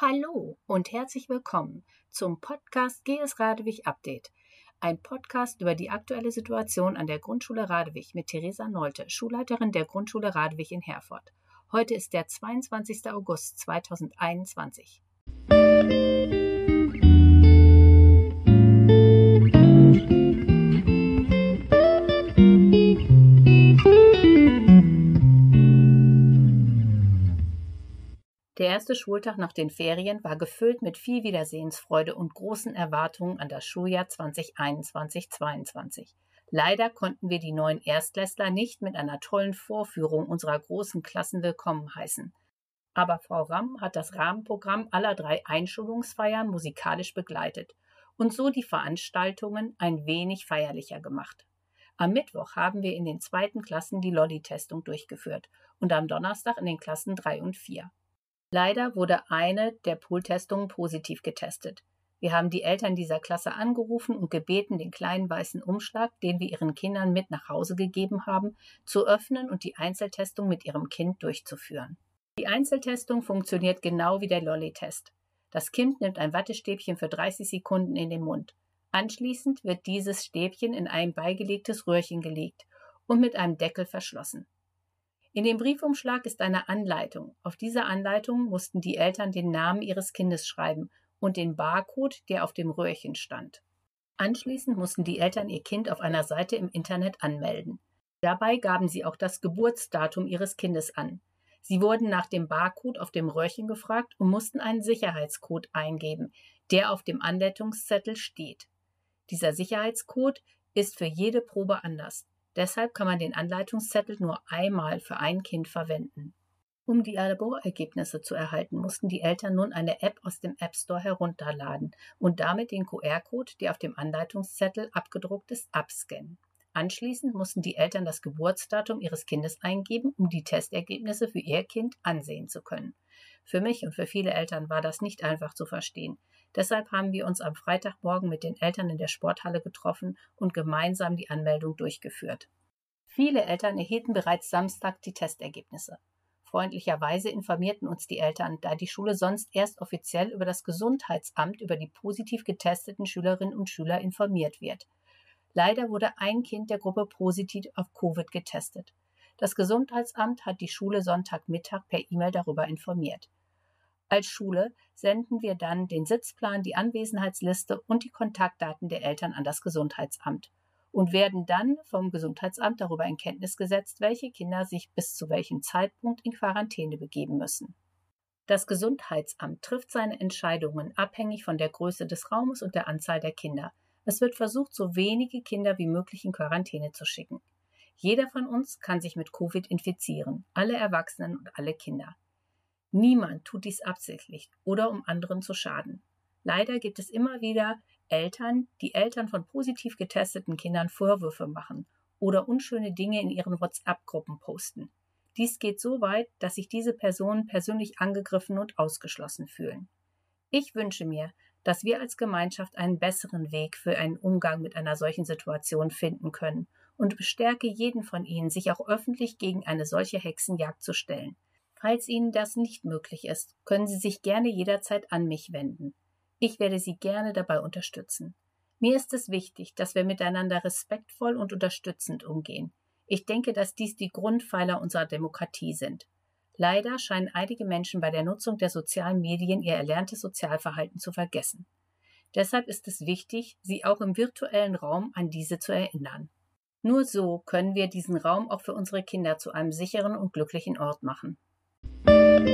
Hallo und herzlich willkommen zum Podcast GS Radewig Update. Ein Podcast über die aktuelle Situation an der Grundschule Radewig mit Theresa Nolte, Schulleiterin der Grundschule Radewig in Herford. Heute ist der 22. August 2021. Der erste Schultag nach den Ferien war gefüllt mit viel Wiedersehensfreude und großen Erwartungen an das Schuljahr 2021-22. Leider konnten wir die neuen Erstklässler nicht mit einer tollen Vorführung unserer großen Klassen willkommen heißen. Aber Frau Ramm hat das Rahmenprogramm aller drei Einschulungsfeiern musikalisch begleitet und so die Veranstaltungen ein wenig feierlicher gemacht. Am Mittwoch haben wir in den zweiten Klassen die Lolli-Testung durchgeführt und am Donnerstag in den Klassen 3 und 4. Leider wurde eine der Pooltestungen positiv getestet. Wir haben die Eltern dieser Klasse angerufen und gebeten, den kleinen weißen Umschlag, den wir ihren Kindern mit nach Hause gegeben haben, zu öffnen und die Einzeltestung mit ihrem Kind durchzuführen. Die Einzeltestung funktioniert genau wie der Lolli-Test. Das Kind nimmt ein Wattestäbchen für 30 Sekunden in den Mund. Anschließend wird dieses Stäbchen in ein beigelegtes Röhrchen gelegt und mit einem Deckel verschlossen. In dem Briefumschlag ist eine Anleitung. Auf dieser Anleitung mussten die Eltern den Namen ihres Kindes schreiben und den Barcode, der auf dem Röhrchen stand. Anschließend mussten die Eltern ihr Kind auf einer Seite im Internet anmelden. Dabei gaben sie auch das Geburtsdatum ihres Kindes an. Sie wurden nach dem Barcode auf dem Röhrchen gefragt und mussten einen Sicherheitscode eingeben, der auf dem Anleitungszettel steht. Dieser Sicherheitscode ist für jede Probe anders. Deshalb kann man den Anleitungszettel nur einmal für ein Kind verwenden. Um die Laborergebnisse zu erhalten, mussten die Eltern nun eine App aus dem App Store herunterladen und damit den QR-Code, der auf dem Anleitungszettel abgedruckt ist, abscannen. Anschließend mussten die Eltern das Geburtsdatum ihres Kindes eingeben, um die Testergebnisse für ihr Kind ansehen zu können. Für mich und für viele Eltern war das nicht einfach zu verstehen. Deshalb haben wir uns am Freitagmorgen mit den Eltern in der Sporthalle getroffen und gemeinsam die Anmeldung durchgeführt. Viele Eltern erhielten bereits Samstag die Testergebnisse. Freundlicherweise informierten uns die Eltern, da die Schule sonst erst offiziell über das Gesundheitsamt über die positiv getesteten Schülerinnen und Schüler informiert wird. Leider wurde ein Kind der Gruppe positiv auf Covid getestet. Das Gesundheitsamt hat die Schule Sonntagmittag per E-Mail darüber informiert. Als Schule senden wir dann den Sitzplan, die Anwesenheitsliste und die Kontaktdaten der Eltern an das Gesundheitsamt und werden dann vom Gesundheitsamt darüber in Kenntnis gesetzt, welche Kinder sich bis zu welchem Zeitpunkt in Quarantäne begeben müssen. Das Gesundheitsamt trifft seine Entscheidungen abhängig von der Größe des Raumes und der Anzahl der Kinder. Es wird versucht, so wenige Kinder wie möglich in Quarantäne zu schicken. Jeder von uns kann sich mit Covid infizieren, alle Erwachsenen und alle Kinder. Niemand tut dies absichtlich oder um anderen zu schaden. Leider gibt es immer wieder Eltern, die Eltern von positiv getesteten Kindern Vorwürfe machen oder unschöne Dinge in ihren WhatsApp-Gruppen posten. Dies geht so weit, dass sich diese Personen persönlich angegriffen und ausgeschlossen fühlen. Ich wünsche mir, dass wir als Gemeinschaft einen besseren Weg für einen Umgang mit einer solchen Situation finden können und bestärke jeden von Ihnen, sich auch öffentlich gegen eine solche Hexenjagd zu stellen. Falls Ihnen das nicht möglich ist, können Sie sich gerne jederzeit an mich wenden. Ich werde Sie gerne dabei unterstützen. Mir ist es wichtig, dass wir miteinander respektvoll und unterstützend umgehen. Ich denke, dass dies die Grundpfeiler unserer Demokratie sind. Leider scheinen einige Menschen bei der Nutzung der sozialen Medien ihr erlerntes Sozialverhalten zu vergessen. Deshalb ist es wichtig, sie auch im virtuellen Raum an diese zu erinnern. Nur so können wir diesen Raum auch für unsere Kinder zu einem sicheren und glücklichen Ort machen. Haben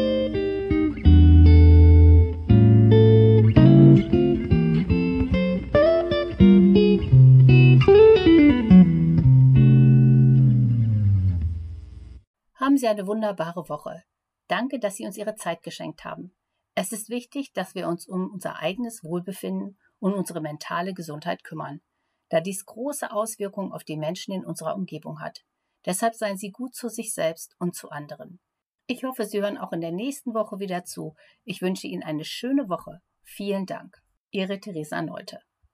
Sie eine wunderbare Woche. Danke, dass Sie uns Ihre Zeit geschenkt haben. Es ist wichtig, dass wir uns um unser eigenes Wohlbefinden und unsere mentale Gesundheit kümmern, da dies große Auswirkungen auf die Menschen in unserer Umgebung hat. Deshalb seien Sie gut zu sich selbst und zu anderen. Ich hoffe, Sie hören auch in der nächsten Woche wieder zu. Ich wünsche Ihnen eine schöne Woche. Vielen Dank. Ihre Theresa Neute.